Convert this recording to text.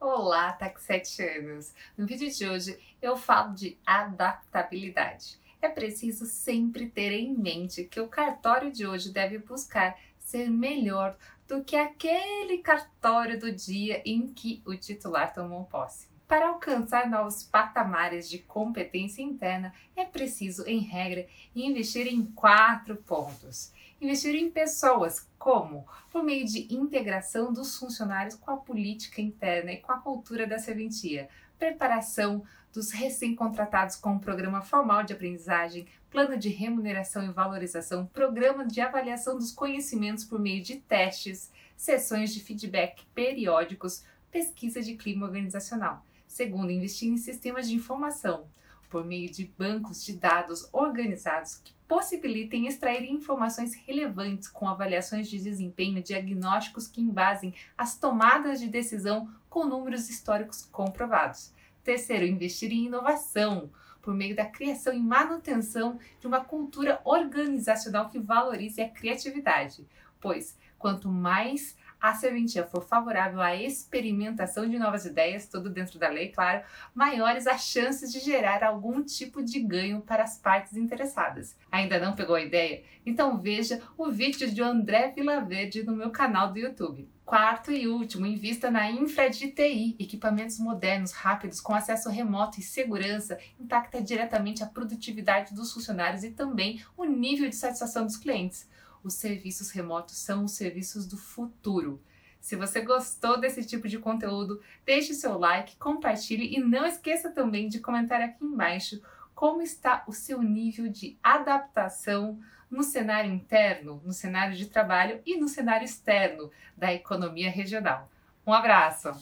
Olá, tá com 7 anos. No vídeo de hoje eu falo de adaptabilidade. É preciso sempre ter em mente que o cartório de hoje deve buscar ser melhor do que aquele cartório do dia em que o titular tomou posse. Para alcançar novos patamares de competência interna, é preciso, em regra, investir em quatro pontos. Investir em pessoas, como? Por meio de integração dos funcionários com a política interna e com a cultura da serventia, preparação dos recém-contratados com um programa formal de aprendizagem, plano de remuneração e valorização, programa de avaliação dos conhecimentos por meio de testes, sessões de feedback periódicos, pesquisa de clima organizacional. Segundo, investir em sistemas de informação por meio de bancos de dados organizados que possibilitem extrair informações relevantes com avaliações de desempenho, diagnósticos que embasem as tomadas de decisão com números históricos comprovados. Terceiro, investir em inovação por meio da criação e manutenção de uma cultura organizacional que valorize a criatividade, pois quanto mais a serventia for favorável à experimentação de novas ideias, tudo dentro da lei, claro, maiores as chances de gerar algum tipo de ganho para as partes interessadas. Ainda não pegou a ideia? Então veja o vídeo de André Vilaverde no meu canal do YouTube. Quarto e último, invista na infra de TI, equipamentos modernos, rápidos, com acesso remoto e segurança, impacta diretamente a produtividade dos funcionários e também o nível de satisfação dos clientes os serviços remotos são os serviços do futuro. Se você gostou desse tipo de conteúdo, deixe seu like, compartilhe e não esqueça também de comentar aqui embaixo como está o seu nível de adaptação no cenário interno, no cenário de trabalho e no cenário externo da economia regional. Um abraço!